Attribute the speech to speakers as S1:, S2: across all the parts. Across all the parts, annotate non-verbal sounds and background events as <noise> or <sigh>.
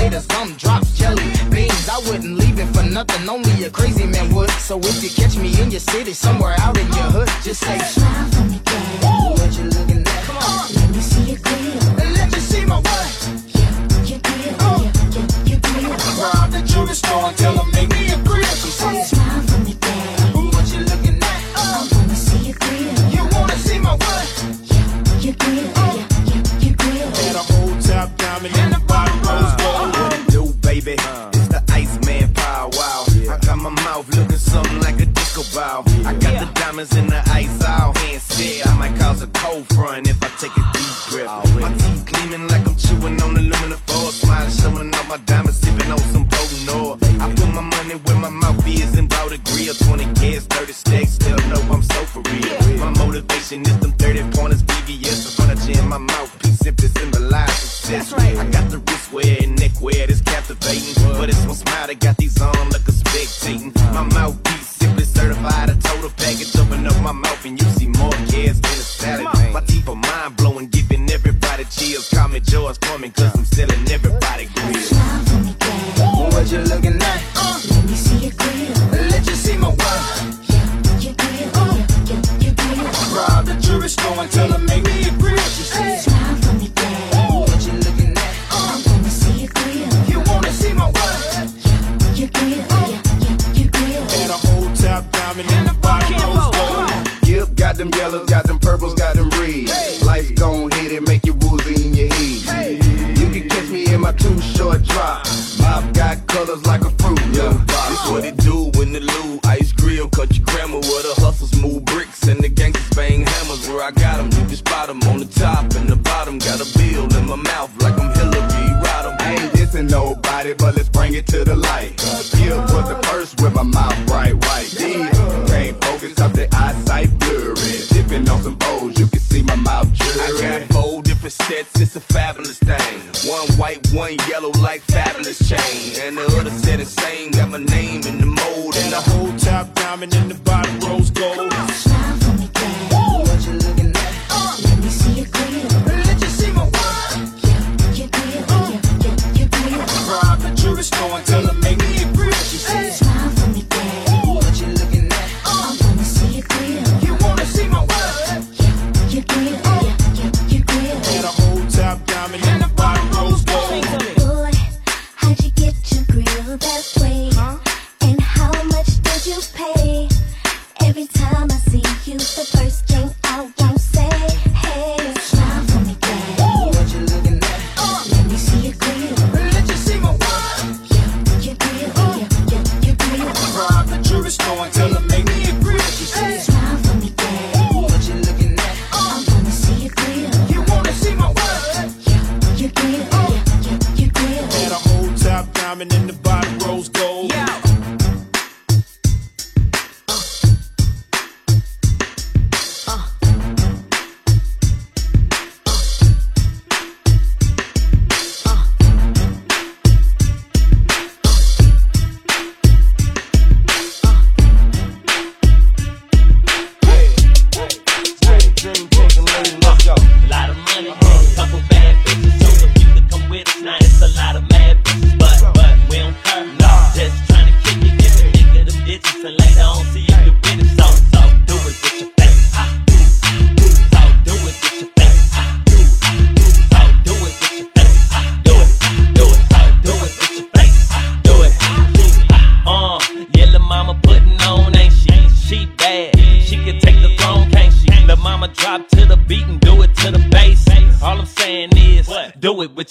S1: Latest gumdrops, jelly beans. I wouldn't leave it for nothing, only a crazy man would. So if you catch me in your city, somewhere out in your hood, just say,
S2: Smile for me, Dad."
S1: What you looking at?
S2: Let me see your grill.
S1: Let me see my what?
S2: Grill. Grill.
S3: The tell
S4: them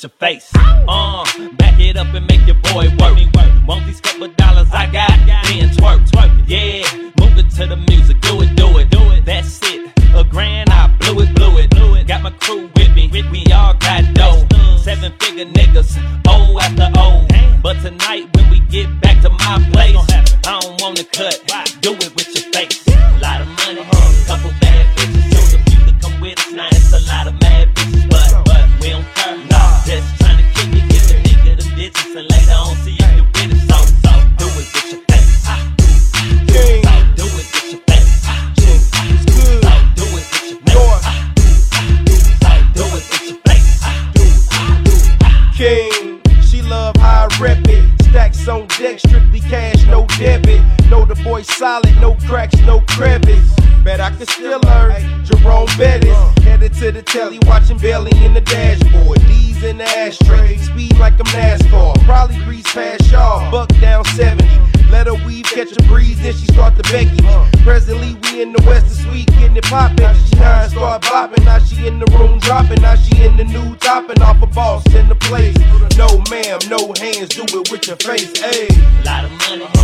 S2: your
S5: face.
S6: Chopping off a boss in the place. No ma'am, no hands, do it with your face.
S5: A lot of money.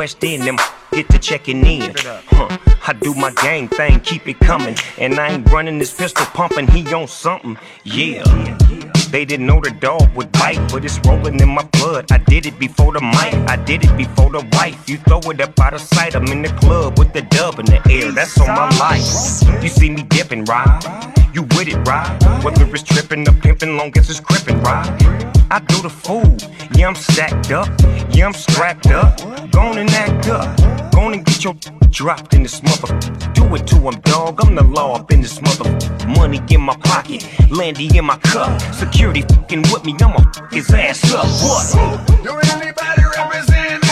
S7: question, them get to checking in. Huh. I do my gang thing, keep it coming. And I ain't running this pistol pumping, he on something. yeah. yeah, yeah. They didn't know the dog would bite, but it's rolling in my blood. I did it before the mic, I did it before the wife. You throw it up out of sight, I'm in the club with the dub in the air. That's on my life. You see me dipping, right? You with it, right? Whether it's tripping or pimping, long as it's crippin', right? I do the fool. Yeah, I'm stacked up. Yeah, I'm strapped up. Going and act up. going and get your dropped in this mother. Do it to him, dog. I'm the law up in this mother. Money in my pocket, landy in my cup. Secure security fucking with me, I'ma fuck his ass up. What?
S8: Do anybody represent me.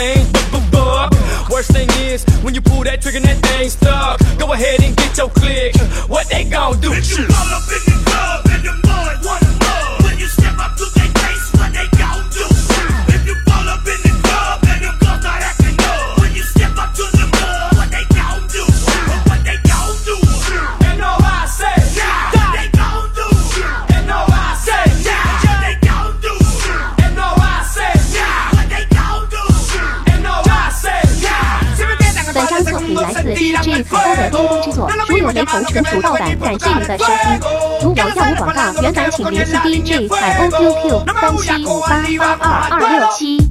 S9: thing. But worst thing is when you pull that trigger and that thing stuck. Go ahead and get your click. What they gon' do?
S8: Bitch, you all up in
S10: 原版请联系 DJ 海 O Q Q 三七五八八二二六七。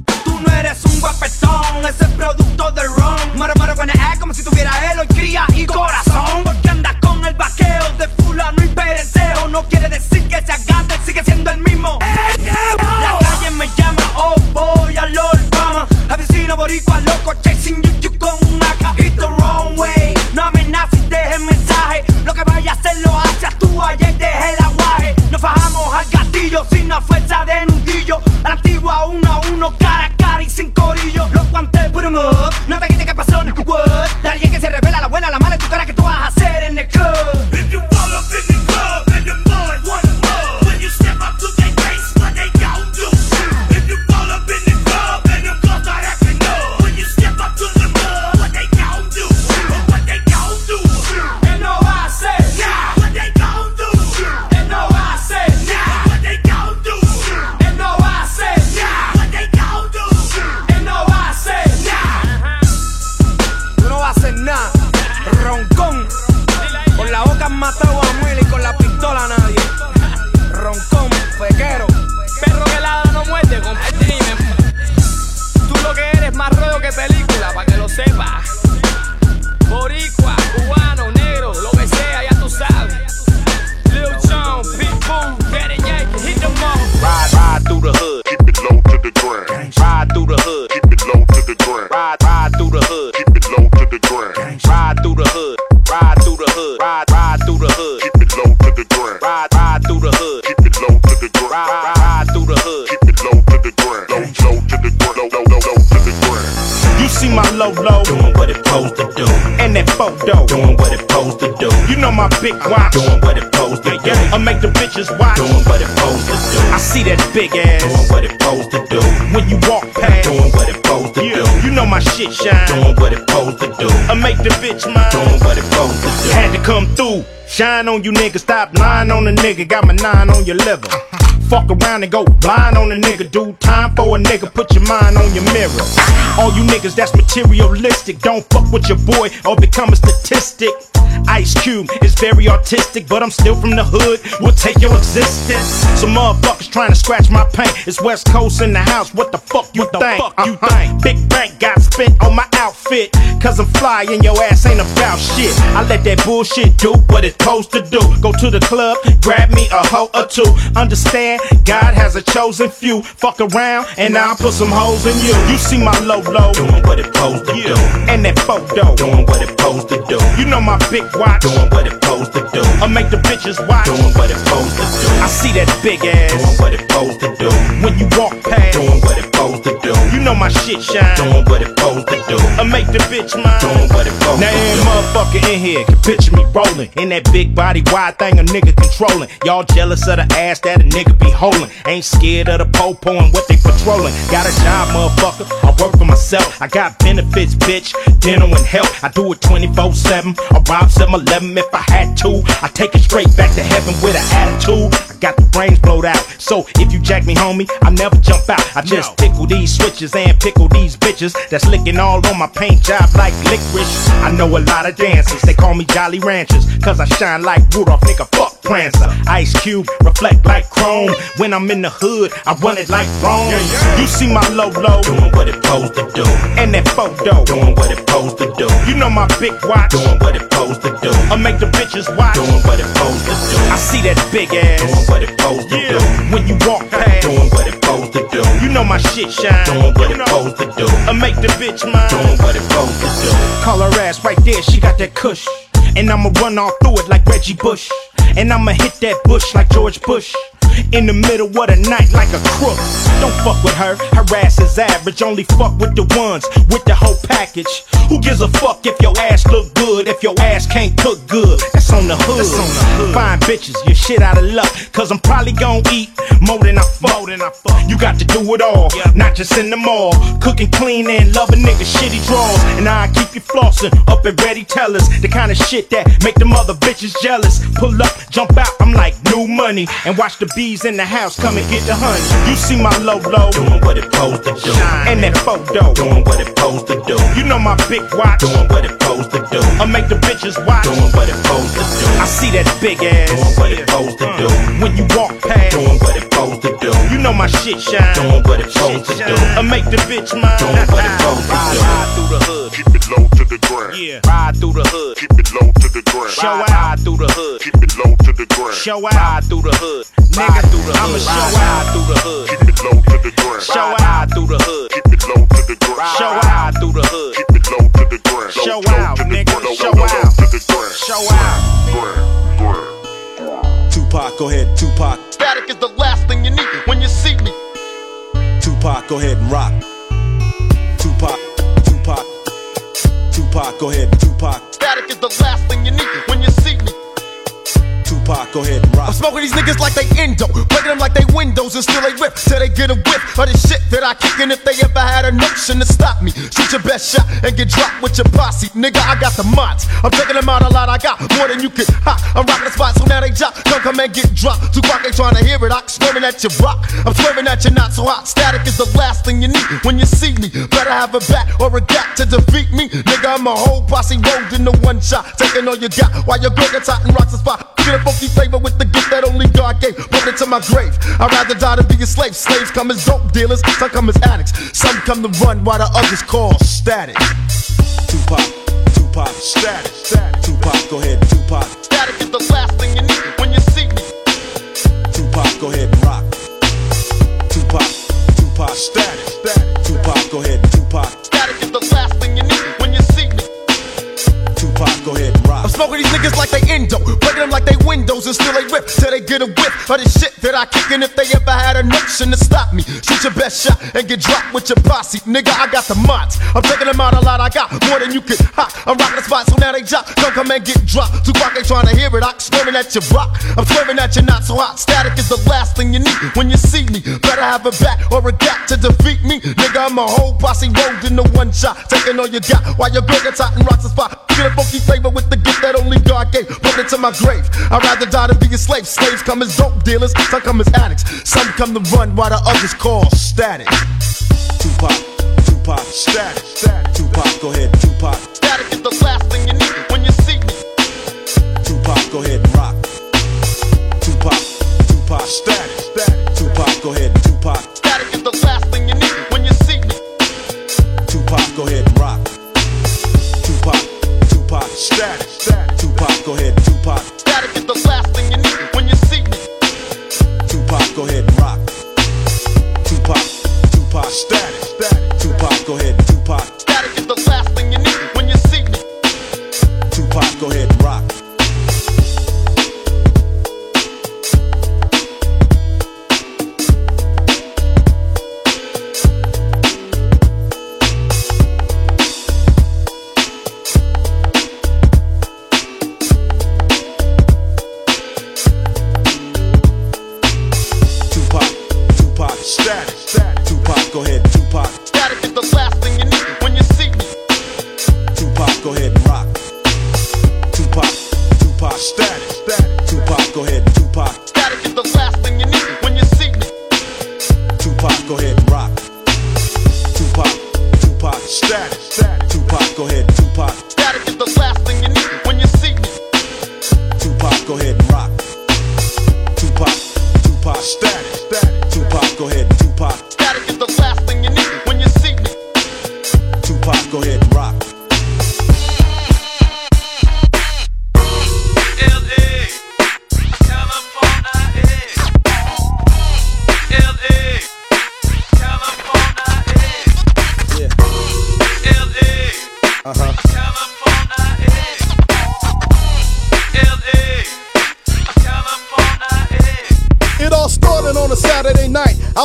S6: Big watch. Doing what it supposed to do. I make the bitches watch. Doing what it supposed to do. I see that big ass. Doing what it supposed to do. When you walk past. Doing what it supposed to do. You know my shit shine. Doing what it supposed to do. I make the bitch mine. Doing what it supposed to do. Had to come through. Shine on you niggas, stop lying on the nigga. Got my nine on your liver. Fuck around and go blind on a nigga, dude. Time for a nigga, put your mind on your mirror. All you niggas that's materialistic, don't fuck with your boy or become a statistic. Ice Cube is very artistic, but I'm still from the hood. We'll take your existence. Some motherfuckers trying to scratch my paint. It's West Coast in the house. What the fuck you think? Fuck you uh-huh. think? Big bank got spent on my outfit. Cause I'm fly and your ass ain't about shit. I let that bullshit do what it's supposed to do. Go to the club, grab me a hoe or two. Understand? God has a chosen few. Fuck around and I'll put some holes in you. You see my low low. Doing what it supposed to do. And that photo. Doing what it supposed to do. You know my big watch. Doing what it supposed to do. I make the bitches watch. Doing what it supposed to do. I see that big ass. Doing what it supposed to do. When you walk past. Doing what it supposed to do. You know my shit shine. Doing what it supposed to do. I make the bitch mine. Doing what it supposed now, to do. Now every motherfucker in here can picture me rolling in that big body wide thing a nigga controlling. Y'all jealous of the ass that a nigga be holding. Ain't scared of the popo and what they patrolling. Got a job, motherfucker. I work for myself. I got benefits, bitch. Dental and health. I do it 24 7. I rob 7 11 if I had to. I take it straight back to heaven with an attitude. I got the brains blowed out. So if you jack me, homie, I never jump out. I just tickle these switches and pickle these bitches. That's licking all on my paint job like licorice. I know a lot of dancers. They call me Jolly Ranchers. Cause I shine like Rudolph, nigga. Fuck Prancer. Ice Cube, reflect like chrome. When I'm in the hood, I run it like Rome. You see my low low. Doing what it supposed to do. And that photo. Doing what it supposed to do. You know my big watch. Doing what it supposed to do. I make the bitches watch. Doing what it supposed to do. I see that big ass. Doing what it supposed to do. When you walk past. Doing what it supposed to do. You know my shit shine. Doing what it supposed to do. I make the bitch mine. Doing what it supposed to do. Call her ass right there. She got that cush. And I'ma run all through it like Reggie Bush. And I'ma hit that bush like George Bush. In the middle of the night like a crook. Don't fuck with her, her ass is average. Only fuck with the ones with the whole package. Who gives a fuck if your ass look good? If your ass can't cook good, that's on the hood. Fine bitches, you're shit out of luck. Cause I'm probably gon' eat more than I fall than I fuck. You got to do it all, yeah. not just in the mall. Cooking clean and love a nigga shitty draws. And I keep you flossing up at ready tellers. The kind of shit that make them other bitches jealous. Pull up, jump out, I'm like new money. And watch the bees in the house come and get the honey. You see my low low, doing what it supposed to do. And that photo, doing what it supposed to do. You know my big watch, doing what it supposed to do. I make the bitches watch, doing what it supposed to do. I see that big ass, doing what it supposed to do. Mm. When you walk past, doing what it supposed to do. You know my shit shine, doing what it supposed to do. I make the bitch mine, doing what it supposed to do. Ride through the hood,
S11: Keep it low to the ground.
S6: yeah. Ride through the hood,
S11: Keep it low to the ground.
S6: show out through the hood,
S11: Keep it low to the ground.
S6: show out through the hood, nigga. I'ma show out through the hood,
S11: Keep it low to the ground.
S6: show out through the hood,
S11: Keep it low to the ground.
S6: show out through the hood,
S11: Keep it low to the ground.
S6: Show out, nigga. Show out.
S11: to the ground.
S6: show out.
S11: Ground, ground.
S12: Tupac, go ahead, Tupac.
S13: Static is the last thing you need when you see me.
S12: Tupac, go ahead and rock. Tupac, go ahead, Tupac,
S13: Static is the last thing you need when you see me.
S12: Tupac, go ahead and rock.
S13: I'm smoking these niggas like they endo, breaking them like they windows and still they rip till they get a whiff of the shit that I kick. And if they ever had a notion to stop me, shoot your best shot and get dropped with your posse. Nigga, I got the mods. I'm taking them out a lot. I got more than you can hot. I'm rocking the spot, so now they drop. Don't come and get dropped. Quick, they trying to hear it. I'm swerving at your rock. I'm swerving at you, not so hot. Static is the last thing you need when you see me. Better have a bat or a gat to defeat me. Nigga, I'm a whole posse rolled in the one shot. Taking all you got while your girl gets hot and rocks the spot. Get a funky flavor with the gift that only God gave. Put it to my grave. I'd rather die than be a slave. Slaves come as dope dealers, some come as addicts. Some come to run while the others call static.
S12: Tupac, Tupac,
S13: Static, static.
S12: Tupac, go ahead, Tupac,
S13: Static is the last thing you need when you see me.
S12: Tupac, go ahead and rock. Tupac, Tupac,
S13: Static, static.
S12: Tupac, go ahead, Tupac, go ahead and rock.
S14: I'm smoking these niggas like they endo, breaking them like they windows and still they rip till they get a whiff of the shit that I kick. And if they ever had a notion to stop me, shoot your best shot and get dropped with your posse. Nigga, I got the mods. I'm taking them out a lot. I got more than you can hot. I'm rocking the spot, so now they drop. Don't come and get dropped. Too quick, ain't trying to hear it. I'm swearing at your block. I'm swearing at you not so hot. Static is the last thing you need when you see me. Better have a bat or a gat to defeat me. Nigga, I'm a whole posse rolled in the one shot. Taking all you got while your girl gets hot and rocks the spot. Get funky flavor with the gift that only God gave. Put it to my grave. I'd rather die than be a slave. Slaves come as dope dealers, some come as addicts. Some come to run while the others call static.
S12: Tupac, Tupac,
S14: Static, static.
S12: Tupac, go ahead, Tupac,
S14: Static is the last thing you need when you see me.
S12: Tupac, go ahead and rock. Tupac, Tupac,
S14: Static, static.
S12: Tupac, go ahead, Tupac,
S14: Static is the last thing you need when you see me.
S12: Tupac, go ahead and rock.
S14: Static, static.
S12: Tupac, go ahead, Tupac,
S14: Static is the last thing you need when you see me.
S12: Tupac, go ahead and rock. Tupac, Tupac,
S14: static.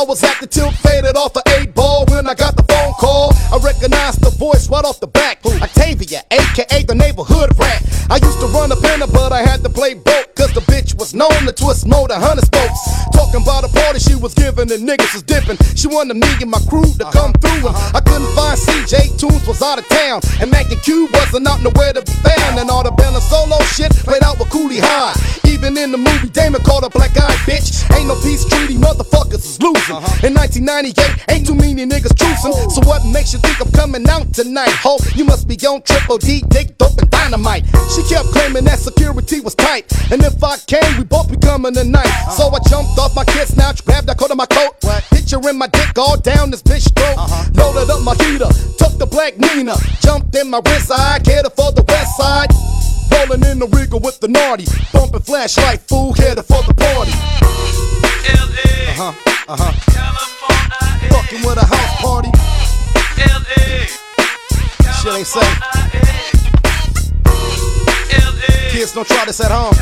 S14: Was at the tilt, faded off the eight ball when I got the phone call. I recognized the voice right off the back. Octavia, aka the neighborhood rat. I used to run a pinner, but I had to play boat. Cause the bitch was known to twist more than hundred spokes. Talking about a party she was giving and niggas was dipping. She wanted me and my crew to come uh-huh. through. And uh-huh. I couldn't find CJ Tunes was out of town. And Mac and Q wasn't out nowhere to be found. And all the Bella Solo shit played out with Cooley High. Even in the movie, Damon called a black eyed bitch. Ain't no peace treaty, motherfuckers is losing. Uh-huh. In 1998, ain't too many niggas choosing. Oh. So what makes you think I'm coming out tonight? Ho, you must be on triple D, dick, dope, and dynamite. She kept claiming that security was tight. And if I came, we both be coming tonight. Uh-huh. So I jumped off my kid snatch, grabbed that coat of my coat. Picture in my dick all down this bitch throat. Uh-huh. Loaded up my heater, took the black Nina. Jumped in my wrist, I catered for the west side. Rolling in the Regal with the naughty. Bumping flashlight, fool, headed for the party. Uh huh, uh huh. Fucking with a house party. Shit ain't safe. Kids don't try this at home.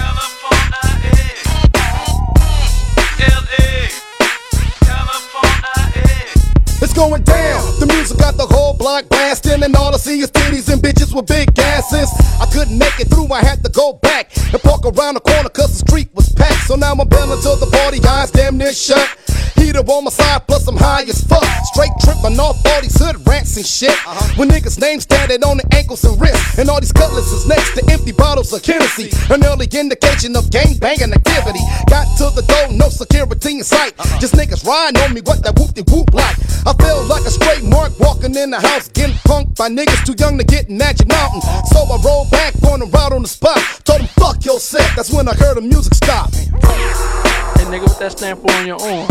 S14: It's going down. The music got the whole block blasting, and all I see is titties and bitches with big asses. I couldn't make it through, I had to go back and park around the corner cause the street was packed. So now I'm bailing till the party eyes damn near shut. Heater on my side, plus I'm high as fuck. Straight tripping off all these hood rats and shit. When niggas' names tatted on the ankles and wrists, and all these cutlasses next to empty bottles of Hennessy. An early indication of gang banging activity. Got to the door, no security in sight. Just niggas riding on me, what that whoop de whoop like. I felt like a straight mark walking in the house, getting punked by niggas too young to get in Magic Mountain. So I rolled back, going around on the spot. Told them, fuck your set. That's when I heard the music stop.
S15: Hey nigga, what that stand for on your arm?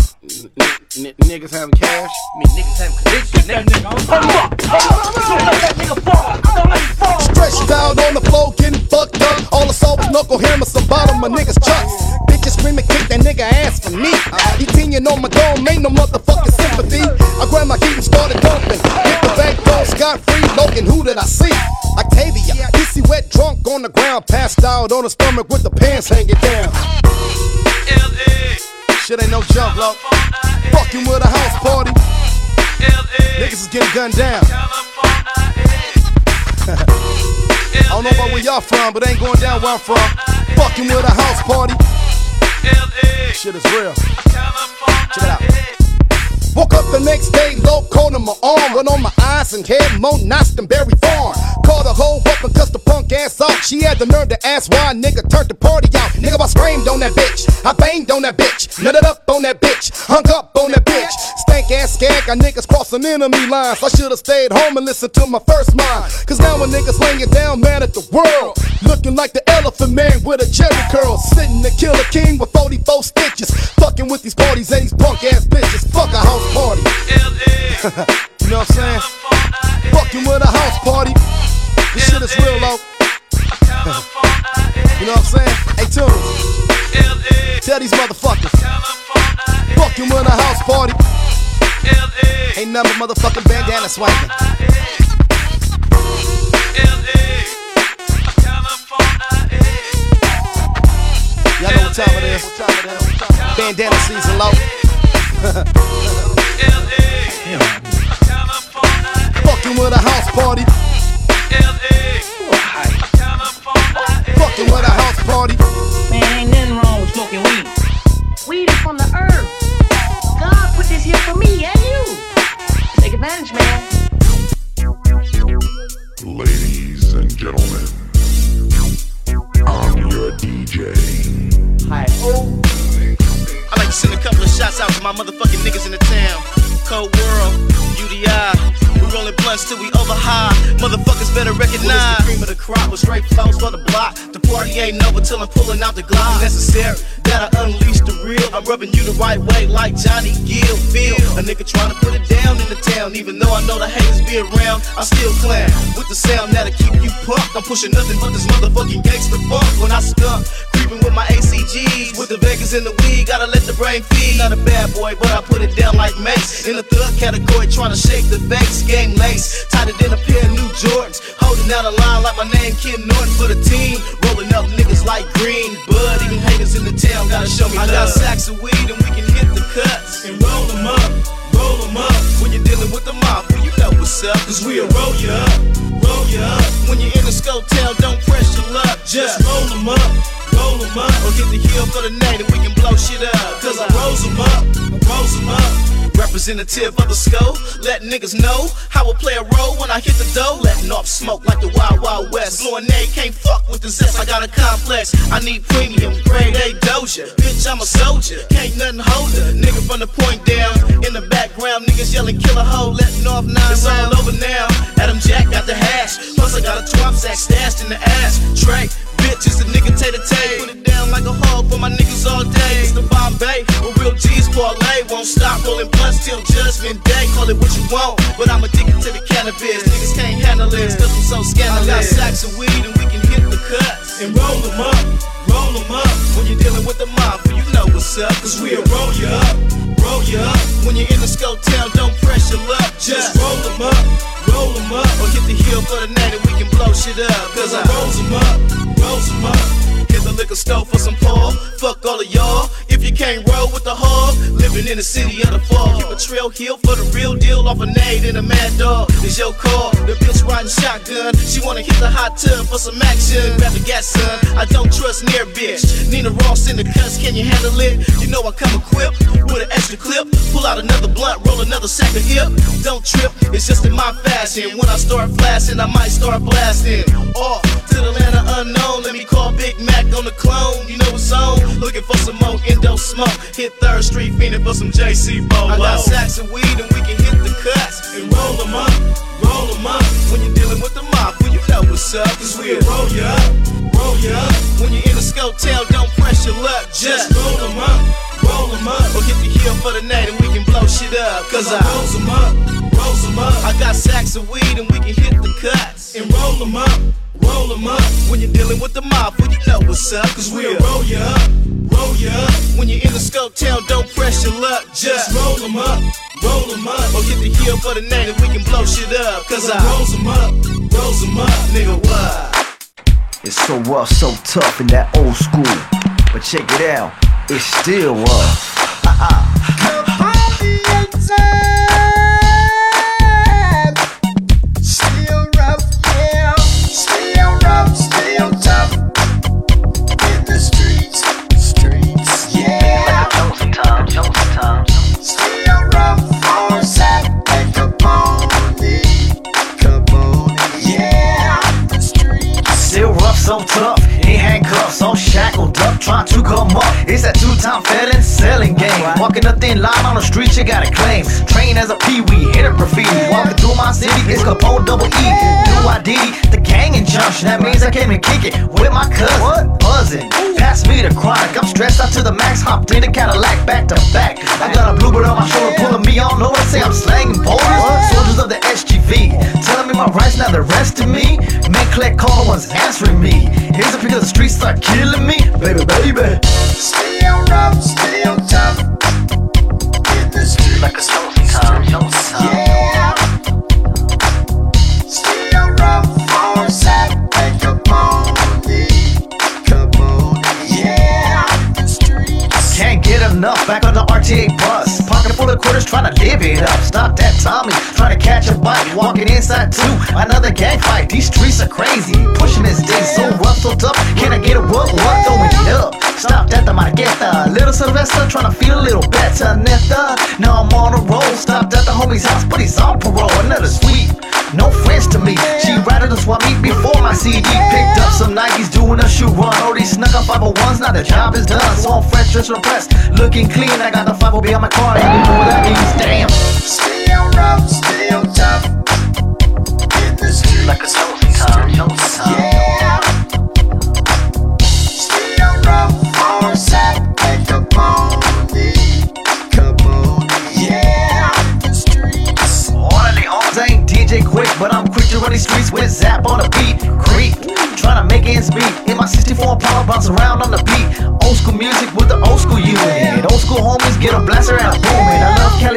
S14: niggas having cash.
S15: Me niggas have conviction,
S14: Stretched out on the floor, getting fucked up. All the salt knuckle hammers, the bottom of niggas' chucks. Bitches screaming, kick that nigga ass for me. He teeing on my dome, ain't no motherfucking sympathy. I grabbed my key and started dumping. Hit the back door, scot free, Logan, who did I see? Octavia, pissy wet, drunk on the ground. passed out on her stomach with the pants hanging down. Shit ain't no joke, low. Fucking with a house party. Niggas is getting gunned down. <laughs> I don't know about where y'all from, but ain't going down where I'm from. Fucking with a house party. Shit is real. Check it out. Woke up the next day, low cold on my arm, went on my eyes and head, Mo Berry Farm. Called a hoe up and cussed the punk ass out. She had the nerve to ask why a nigga turned the party out. Nigga, I screamed on that bitch. I banged on that bitch. Nutted up on that bitch. Hung up on that bitch. Stank ass skag, got niggas crossing enemy lines. I should've stayed home and listened to my first mind. Cause now when niggas laying down, mad at the world. Looking like the elephant man with a cherry curl. Sitting the killer king with 44 stitches. Fucking with these parties and these punk ass bitches. Fuck a party. <laughs> you know what I'm saying? Fucking with a house party. This shit is real low. <laughs> you know what I'm saying? Hey, Tunes. Tell these motherfuckers. Fucking with a house party. Ain't nothing motherfucking bandana swinging. Y'all know what time it is. Bandana season low. <laughs> Fucking with a house party.
S16: High. Motherfuckers better recognize. Well, the cream of the crop with straight flows for the block. The party ain't over till I'm pulling out the Glock. Necessary that I unleash the real. I'm rubbing you the right way like Johnny Gill. Feel a nigga trying to put it down in the town. Even though I know the haters be around, I still clown with the sound that'll keep you pumped. I'm pushing nothing but this motherfucking gangster funk when I skunk. Creeping with my ACGs, with the Vegas in the weed, gotta let the brain feed. Not a bad boy, but I put it down like Mace. In the thug category, trying to shake the base. Game lace, tied it in a pair of new Jordans. Holding out a line like my name, Ken Norton for the team. Rolling up niggas like Green Bud. Even haters in the town gotta show me I got sacks of weed and we can hit the cuts. And roll them up, roll them up. When you're dealing with the mafia, you know what's up. Cause we'll roll you up, roll you up. When you're in the scope town, don't press your luck. Just roll them up, roll them up. Or get the heel for the night and we can blow shit up. Cause I rose them up, rose them up. Representative of the skull, let niggas know how I play a role when I hit the dough. Letting off smoke like the Wild Wild West. Blowing A, can't fuck with the zest. I got a complex. I need premium, grade A doja. Bitch, I'm a soldier, can't nothing hold her. Nigga from the point down, in the background, niggas yelling killer hoe, letting off nine It's all over now. Adam Jack got the hash, plus I got a twelve sack stashed in the ass. Trey, bitch, is the nigga tater tay. Put it down like a hog for my niggas all day. It's the Bombay, where real G's parlay. Won't stop rolling blunts till judgment day. Call it what you want, but I'm addicted to the cannabis. Niggas can't handle this, cause I'm so scandalous. I got sacks of weed and we can hit the cuts. And roll them up, roll them up. When you're dealing with the mafia, you know what's up. Cause we'll roll you up, roll you up. When you're in the scope town, don't press your luck. Just roll them up, roll them up. Or hit the hill for the night and we can blow shit up. Cause I rolls them up, rolls them up. Hit the liquor store for some Paul. Fuck all of y'all. If you can't roll with the hog, living in the city of the fall. Keep a trail heel for the real deal off a nade and a mad dog. It's your call. The bitch riding shotgun. She wanna hit the hot tub for some action. Grab the gas, son. I don't trust near bitch. Nina Ross in the cuss, Can you handle it? You know I come equipped with an extra clip. Pull out another blunt, roll another sack of hip. Don't trip. It's just in my fashion. When I start flashing, I might start blasting. Off to the land of unknown. Let me call Big Mac on the clone. You know what's on. Looking for some more endo smoke. Hit Third Street, fiending for some JC Bolo. I got sacks of weed and we can hit the cuts and roll them up, roll them up. When you're dealing with the mafia, you know what's up. Cause we'll roll you up, roll you up. When you're in the scope town, don't press your luck. Just roll them up, roll them up. Or hit the hill for the night and we can blow shit up. Cause I roll them up, roll them up. I got sacks of weed and we can hit the cuts and roll them up. Roll them up when you're dealing with the mafia, you know what's up. Cause we'll roll you up, roll you up. When you're in the scope town, don't press your luck. Just roll them up, roll them up. Or get the heel for the night and we can blow shit up. Cause I rolls them up, rolls them up. Nigga, what?
S17: It's so rough, so tough in that old school. But check it out, it's still rough. Ah, ah. Trying to come up. It's that two-time felon selling game. Walking a thin line on the street, you gotta claim. Train as a pee-wee, hit a graffiti. Walking through my city, it's Capone double E. Do I D? The gang junction. That means I came and kick it with my cousin. What? Buzzing. Pass me the chronic. I'm stressed out to the max. Hopped in a Cadillac back to back. I got a bluebird on my shoulder, pulling me on over. Say I'm slanging boulders. Soldiers of the SGV. Telling me my rights, now the rest of me. Man, collect call, no one's answering me. Here's the because the streets start killing me. Baby, baby.
S9: Still rough, still tough. In the streets. Like a Yeah.
S17: RTA bus. Pocket full of quarters trying to live it up. Stop that Tommy, trying to catch a bite. Walking inside too, another gang fight. These streets are crazy. Pushing this day so rough, so. Can I get a what? What? Throwing it up. Stop at the marqueta. Little Sylvester trying to feel a little better. Netta. Now I'm on a roll. Stopped at the homie's house, but he's on parole. Another sweet. No friends to me. She rather than swap meet before my CD. Picked up some Nikes doing a shoe run. Oh, these snuck up 501s, now the job is done. So I'm fresh, just repressed. Looking clean, I got the 5 behind my car. You know what that means, damn.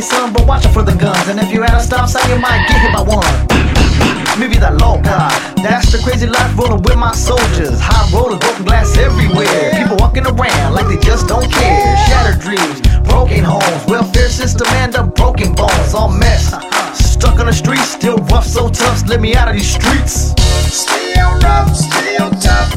S17: Sun, but watch out for the guns. And if you're at a stop sign, you might get hit by one. Maybe the loca. That's the crazy life rolling with my soldiers. High rollers, broken glass everywhere. People walking around like they just don't care. Shattered dreams, broken homes, welfare system and the broken bones. All mess. Stuck on the streets, still rough, so tough. Let me out of these streets.
S9: Still rough, still tough.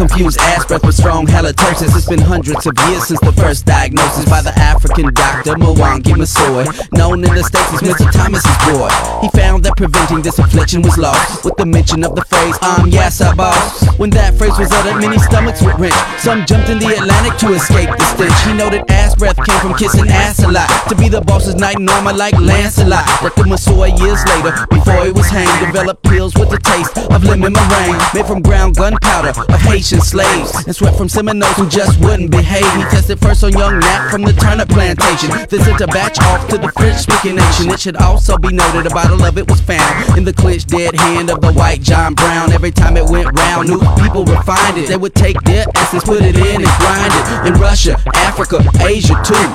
S18: Confuse ass breath with strong halitosis. It's been hundreds of years since the first diagnosis by the African doctor Mwangi Masoy, known in the States as Mr. Thomas's boy. He found that preventing this affliction was lost with the mention of the phrase, I'm yes, I boss. When that phrase was uttered, many stomachs would wrench. Some jumped in the Atlantic to escape the stench. He noted ass breath came from kissing ass a lot. To be the boss's night normal like Lancelot. Dr. Masoy years later, before he was hanged, developed pills with the taste of lemon meringue. Made from ground gunpowder of Haitian slaves. And sweat from Seminoles who just wouldn't behave. He tested first on young Nat from the turnip plantation. Then sent a batch off to the French speaking nation. It should also be noted a bottle of it was found in the clenched dead hand of the white John Brown. Every time it went round, new people refined it. They would take their essence, put it in and grind it. In Russia, Africa, Asia too.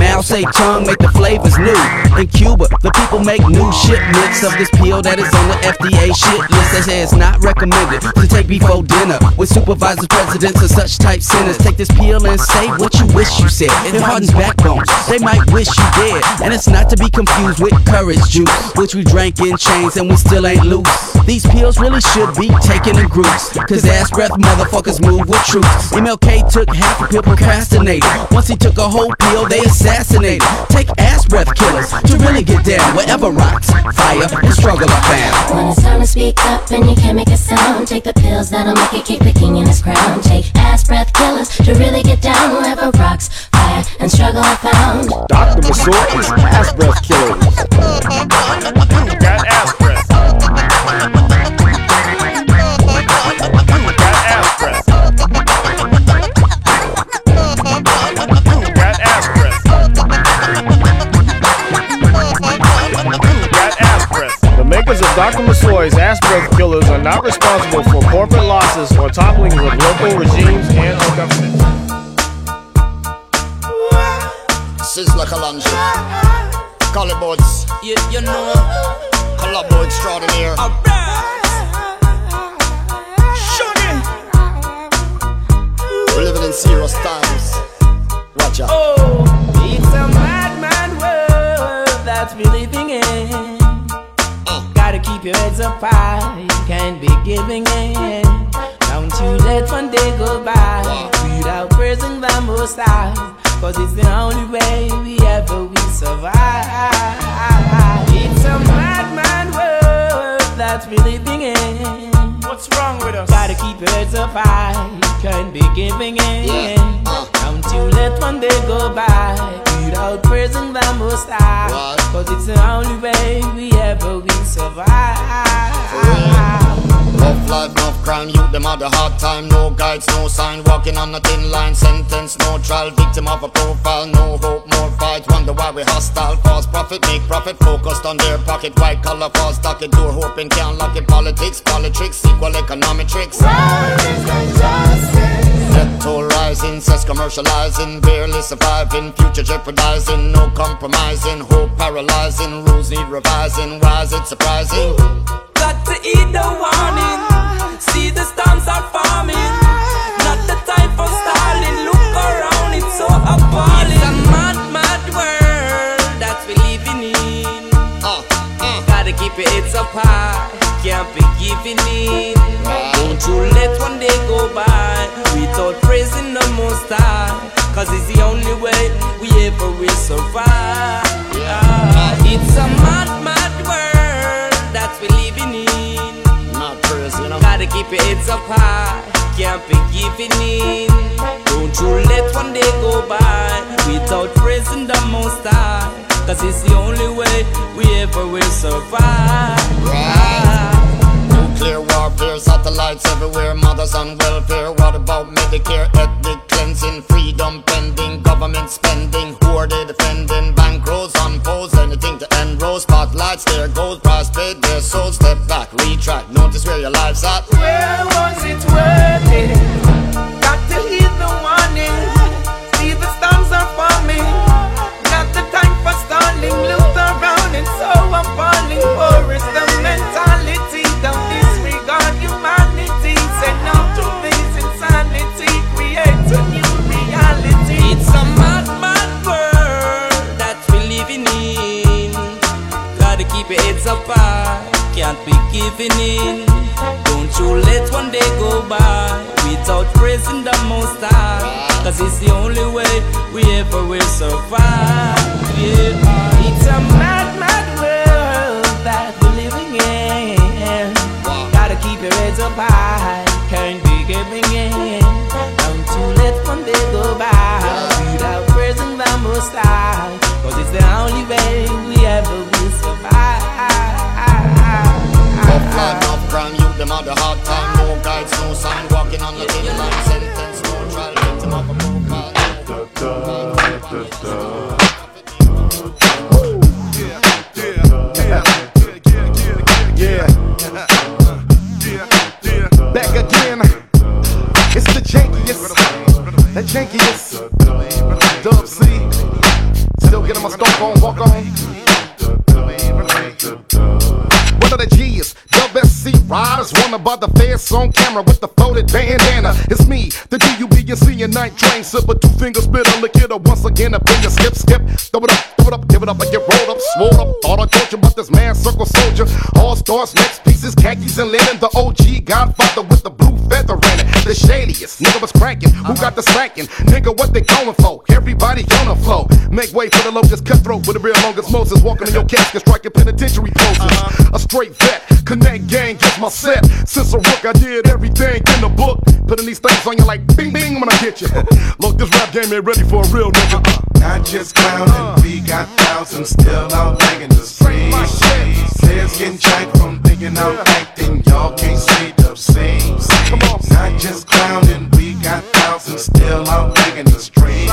S18: Mao Zedong make the flavors new. In Cuba, the people make new shipments of this pill that is on the FDA shit list. They say it's not recommended to take before dinner with supervisors, presidents, and such type sinners. Take this pill and say what you wish you said. It hardens backbones. They might wish you dead, and it's not to be confused with courage juice, which we drank in chains and we still ain't loose. These pills really should be taken in groups, cause ass breath motherfuckers move with truth. MLK took half a pill, procrastinated. Once he took a whole pill, they assassinated. Take ass breath killers to really get down wherever rocks, fire, and struggle are found.
S2: When it's time to speak up and you can't make a sound, take the pills that'll make it keep the king in his crown. Take ass breath killers to really get down wherever rocks, fire, and struggle found.
S12: Dr. Masur is ass breath killers.
S19: You got ass breath. The makers of Dr. Masoy's ass breath killers are not responsible for corporate losses or topplings of local regimes and or governments.
S13: Sizzla Kalonji. Collarboards.
S20: You, you know.
S13: Collabo extraordinaire. We're living in serious times.
S20: Gotta keep your heads up high, you can't be giving in. Don't you let one day go by without praising the most high. Cause it's the only way we ever will survive. It's a mad, mad world that we're living in. What's wrong with us? Gotta keep your heads up high, you can't be giving in. Don't you let one day go by without praising the most high. Cause it's the only way we ever will survive.
S13: Rough life, enough crime, youth, them had a hard time. No guides, no sign, walking on a thin line. Sentence, no trial, victim of a profile. No hope, more fight. Wonder why we hostile. False profit, make profit, focused on their pocket. White collar, false docket, door hoping, can't lock it. Politics, politics, equal economic tricks. Death toll rising, says commercializing, barely surviving, future jeopardizing, no compromising, hope paralyzing, rules need revising. Why is it surprising?
S20: Eat the warning. See the storms are forming. Not the time for stalling. Look around, it's so appalling. It's a mad, mad world that we living in. Uh, uh. Gotta keep your heads up high. Can't be giving in. Don't you let one day go by without praising the most high. Cause it's the only way we ever will survive. It's a mad, mad world that we living in. Gotta keep your heads up high, can't be giving in. Don't you let one day go by without praising the most high. Cause it's the only way we ever will survive. Right.
S13: Nuclear warfare, satellites everywhere, mothers on welfare. What about Medicare, ethnic cleansing, freedom pending, government spending, who are they defending? Bankrolls on poles, anything to end rows, spotlights, there goes, notice where your life's at.
S20: Where was it worth it? Got to heed the warning. See the storms are forming. Not the time for stalling. Around, it's so appalling. Is the mentality. Don't disregard humanity. Say no to this insanity. Create a new reality. It's a mad, mad world that we're living in. Gotta keep your heads up high, can't be giving in. Praising the most high. Cause it's the only way we ever will survive. Yeah. It's a mad, mad world that we're living in. Gotta keep your heads up high, can't be giving in. Don't you let one day go by without praising the most high. Cause it's the only way we ever will survive.
S13: Rough life, enough crime, youth, them had a hard time. No guides, no sign, on the thin line. Sentence, no trial, victim of a.
S14: Yeah. Back again. It's the jankiest. Still getting my stomp on, walk on. What are the G's? Dub SC riders. Wanna buy the feds on camera with the folded bandana. It's me, the DUB and night train. Sipper, two fingers, spitter, lick it up once again. A finger skip, skip. Throw it up, throw it up, give it up. I get rolled up, swole up. Thought I told you about this man, circle soldier. All stars, next pieces, khakis and linen. The OG godfather with the blue feather in it. The shadiest, nigga was cranking. Who uh-huh. got the smacking? Nigga, what they going for? Everybody on the flow. Make way for the locust cutthroat with the real longest Moses. Walking in your uh-huh. casket, striking penitentiary poses. Uh-huh. A straight vet, connect gang, get my set. Since a rook, I did everything in the book. putting these things on you like bing bing when I hit you. <laughs> Look, this rap game ain't ready for a real nigga. Uh-uh.
S21: Not just clowning, we got thousands still out banging the streets. Players getting jacked from thinking I'm acting, y'all can't see the scenes. Come on, not just clowning, we got thousands still out banging the streets.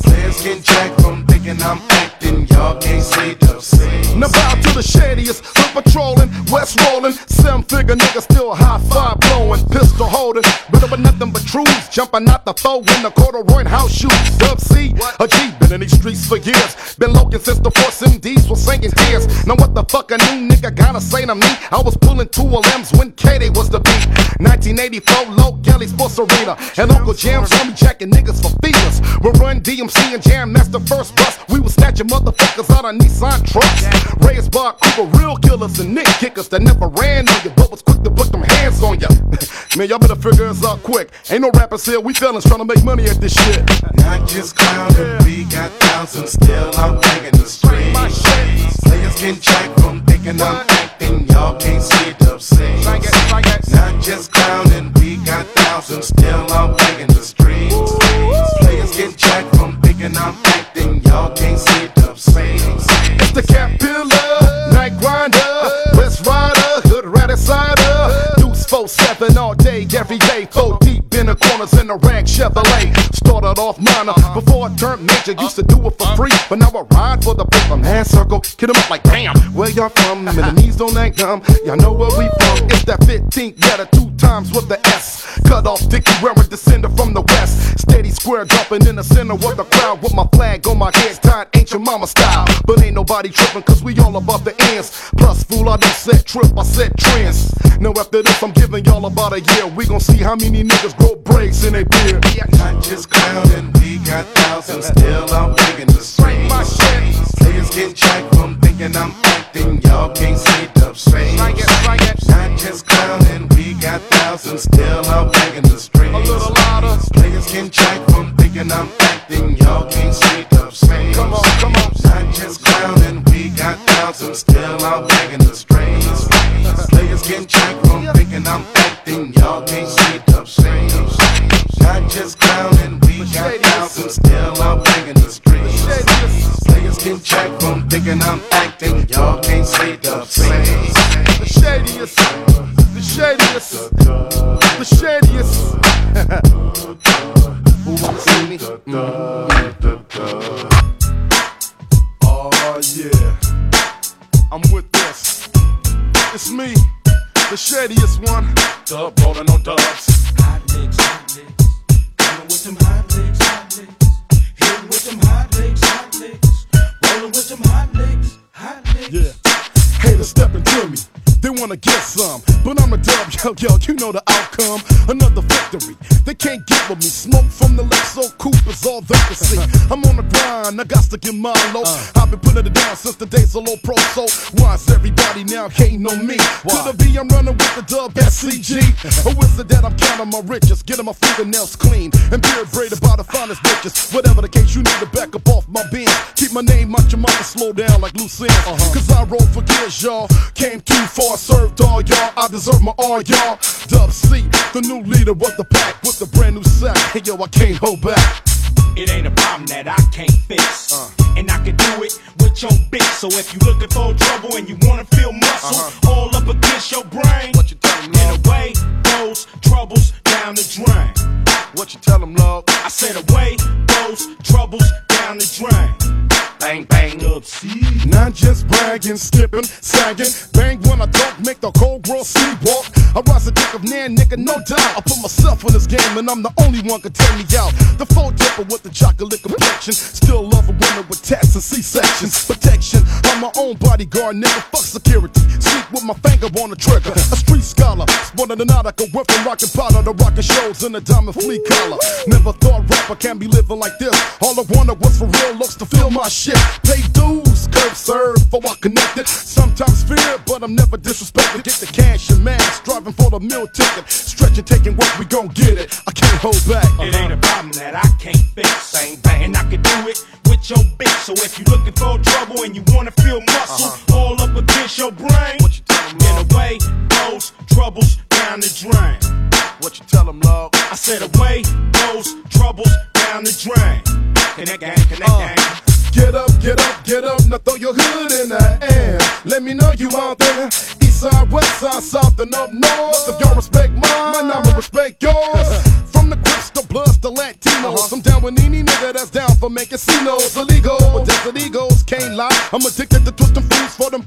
S21: Players getting jacked from thinking I'm acting, y'all can't see the scenes.
S14: Now bow to the shadiest, hood patrolling, west rolling, seven figure nigga still high five blowing, pistol holding, but nothing but truths, jumping out the throw in the corduroy house shoes. Dub C, a G, been in these streets for years, been looking since the force MDs was singing tears. Now what the fuck a new nigga gotta say to me? I was pulling two LMs when Katie was the beat. 1984, low Kelly Sports Arena, and Uncle Jam saw me checking niggas for feelers. We run DMC and Jam, that's the first bus. We was snatching motherfuckers out of Nissan trucks. Raised by Cooper, real killers and Nick kickers that never ran on you, but was quick to put them hands on you. <laughs> Man, y'all better figure us out quick. Ain't no rappers here, we fellas trying to make money at this shit.
S21: Not just clowning, we got thousands still out banging the streets. Players getting jacked from thinking I'm acting, y'all can't see the scenes. Not just clowning, we got thousands still out banging the streets. Players getting jacked from thinking I'm acting, y'all can't see
S14: day, every day, four deep in the corners in the rank Chevrolet. Started off minor uh-huh. before I turned major, used to do it for uh-huh. free, but now I ride for the paper. Man circle, hit 'em up like damn, where y'all from? And the uh-huh. knees don't act dumb, y'all know where we from. It's that 15th letter, two times with the S. Cut off Dickie wearing descender from the west. Steady square jumping in the center of the crowd with my flag on my head, tied ancient mama style. But ain't nobody tripping, cause we all above the ends. Plus, fool, I done set trip, I set trends. Now after this, I'm giving y'all about a year. We gon' see how many niggas grow braids in their beard.
S21: Not just clowning, we got thousands still out banging the streets. Players getting jacked from thinking I'm acting, y'all can't see the scenes. Not just clowning, we got thousands still out banging the streets. A little louder. Players getting jacked from thinking I'm acting, y'all can't see the scenes. Come on, come on. Not just clowning, we got thousands still out banging the streets. Players getting jacked from thinking I'm acting, y'all can't see the scenes. Not just clowning, we got thousands still out banging the streets. Players getting jacked from thinking I'm acting, y'all can't see the scenes.
S14: The shadiest, the shadiest, the shadiest. <laughs> Who wanna see me? Mm. Oh yeah, I'm with this. It's me, the shadiest one. Dub rolling on dubs.
S22: Hot licks, hot licks. Coming with them hot licks, hot Rolling with them hot licks, hot licks.
S14: Yeah. Haters stepping to me. They wanna get some, but I'm a dub, yo, yo, you know the outcome. Another victory. They can't get with me. Smoke from the left, so Cooper's all they can see. Uh-huh. I'm on the grind, I got to get my low. Uh. I've been putting it down since the days of low pro, so why's everybody now hating on me? Could it be I'm running with the dub SCG? <laughs> or is it that I'm counting my riches, getting my fingernails clean, and beard braided by the finest bitches? Whatever the case, you need to back up off my bin. Keep my name out your mouth and slow down like loose ends. Uh-huh. Cause I roll for years, y'all. Came too far, served all y'all. I deserve my all, y'all. Dub C, the new leader of the pack with the brand new sack. Hey, yo, I can't hold back.
S6: It ain't a problem that I can't fix. Uh. And I can do it with your bitch. So if you looking for trouble and you wanna feel muscle uh-huh. all up against your brain, what you and away goes troubles down the drain.
S14: What you tell them, love?
S6: I said away goes troubles down the drain. Bang bang up see.
S14: Not just bragging, skipping, sagging. Bang when I talk, make the cold world sleepwalk. I rise a dick of nan, nigga, no doubt. I put myself in this game and I'm the only one can take me out. The full tipper with the chocolate complexion. Still love a woman with tats and C-sections. Protection, I'm my own bodyguard, nigga. Fuck security. Sneak with my finger on the trigger. A street scholar, than I could went from rockin' powder to rockin' shows in a diamond flea collar. Never thought rapper can be living like this. All I wanted was for real looks to feel my shit. Pay dues, curb serve, for I connected. Sometimes fear, but I'm never disrespected. Get the cash and man, striving for the meal ticket. Stretching, taking work, we gon' get it. I can't hold back.
S6: It ain't a problem that I can't fix. Bang bang, and I can do it with your bitch. So if you looking for trouble and you wanna feel muscle uh-huh. all up against your brain, What you telling In a way, goes troubles down the drain.
S14: What you tell them, love?
S6: I said away goes troubles down the drain. Connect gang, connect uh. gang.
S14: Get up, get up, get up, now throw your hood in the air. Let me know you out there. East side, west side, south, and up north. If y'all respect mine, I'ma respect yours. From the Crips, the Bloods, the Latinos. Uh-huh. I'm down with any nigga that's down for making C-notes illegal. But desert egos can't lie. I'm addicted to twisting fools for them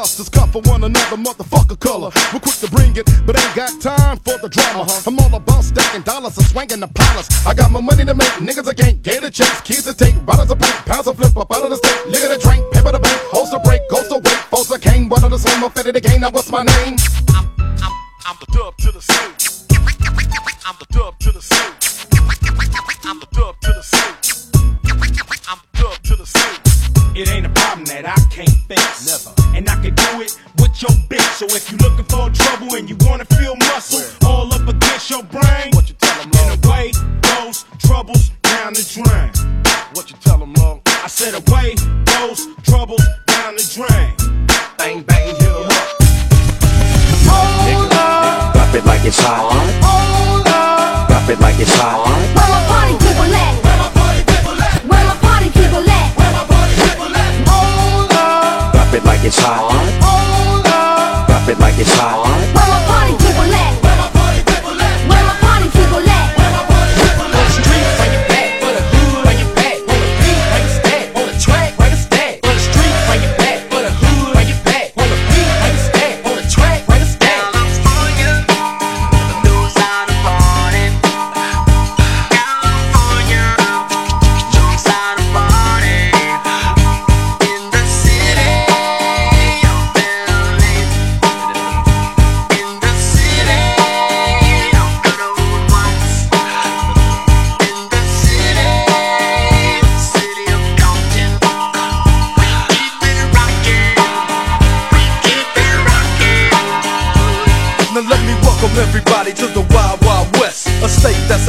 S14: busters. Cut for one another, motherfucker color. We're quick to bring it, but ain't got time for the drama. huh? I'm all about stacking dollars and swinging the palace. I got my money to make, niggas I can't get a chase. Kids to take, bottles of paint, pounds of flip up out of the state. Liquor to drink, paper to bank, holster break, goes to wait. Folks I came, one of the same, I'm fitted again. Now what's my name?
S23: I'm the dub to the suit. I'm the dub to the suit. I'm the dub to the suit. I'm the dub to the suit.
S6: It ain't a problem that I can't fix. Never. It your bitch. So if you looking for trouble and you wanna feel muscle all up against your brain, what you tell them, In a way goes troubles down the drain.
S14: What you tell them, love?
S6: I said away goes troubles down the drain.
S14: Bang, bang, hit 'em up.
S18: Drop it like it's hot. Drop it like it's hot.
S10: Where my party people at? Where my party people at?
S18: Drop it like it's hot. Drop it like it's hot.
S10: Where my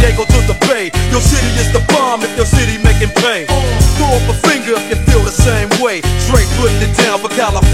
S24: Diego to the Bay. Your city is the bomb if your city making pay. Throw up a finger if you feel the same way. Straight putting it down for California,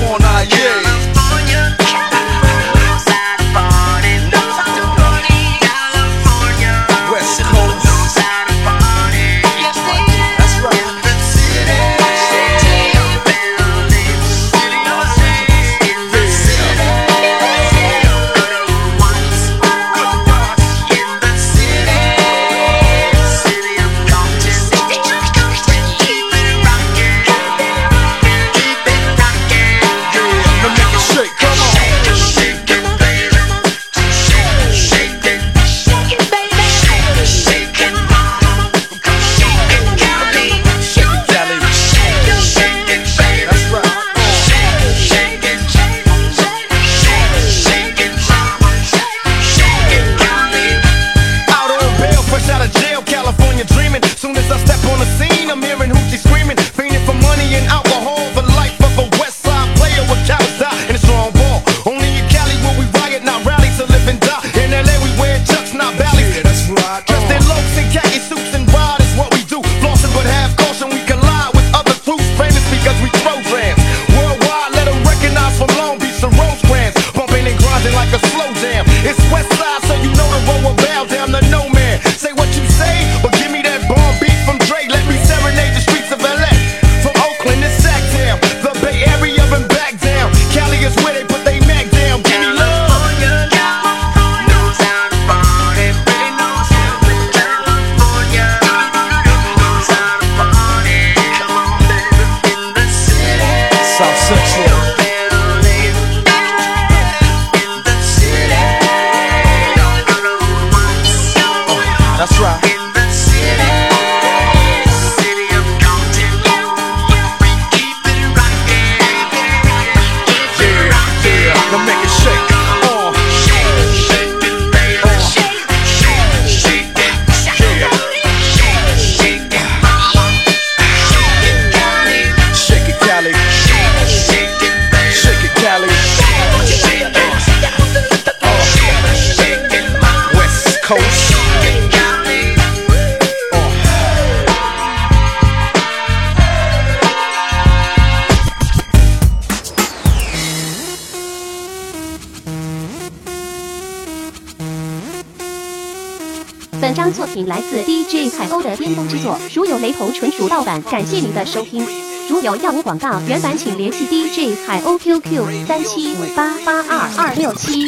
S12: 谢谢您的收听。如有药物广告原版请联系 dj 海鸥 qq 三七五八八二二六七。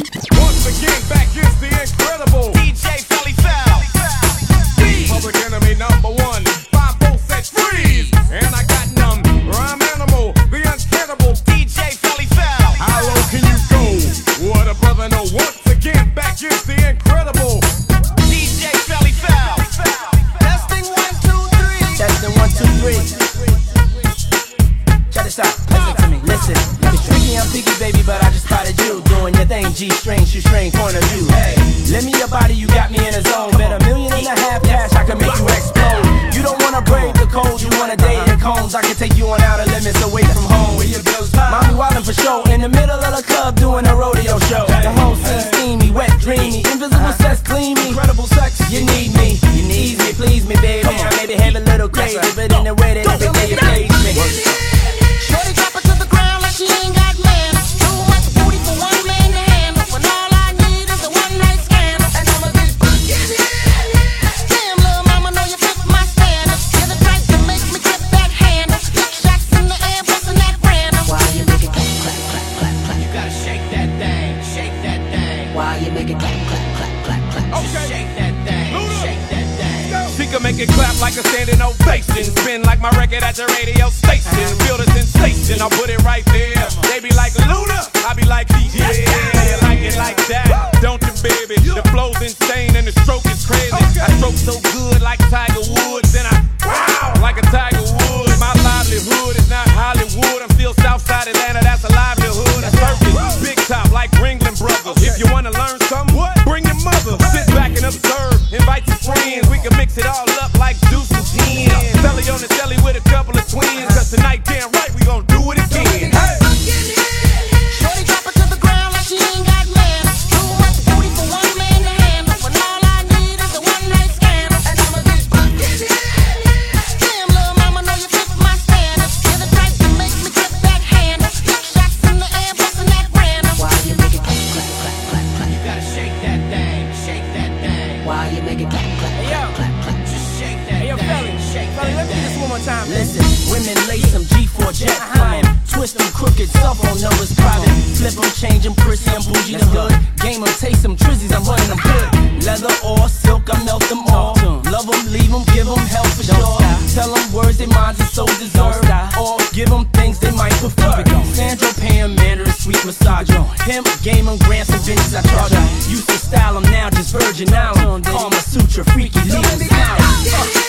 S3: baby, but I just spotted you doing your thing. G string, shoe string, point of view. Hey, let me your body, you got me in a zone. Bet a million and a half cash, I can make you explode. You don't wanna brave the cold, you wanna date the combs. I can take you on out of limits away from home. Where your girl's bills Mommy wildin' for show in the middle of the more time. Listen, women lace them G4 jet climb, Twist them crooked, cell on numbers private. Flip them, change them, prissy, I'm bougie the hood. Game them, taste them, trizzies, I'm running them good. Leather or silk, I melt them all. Love them, leave them, give them hell for sure. Tell them words they minds are so deserved. Or give them things they might prefer. Sandro, Pam, Mandarin, sweet massage. Him, game them, grants and bitches I charge Used to style them, now just Virgin Island. Kama Sutra, freaky, leave them smiling.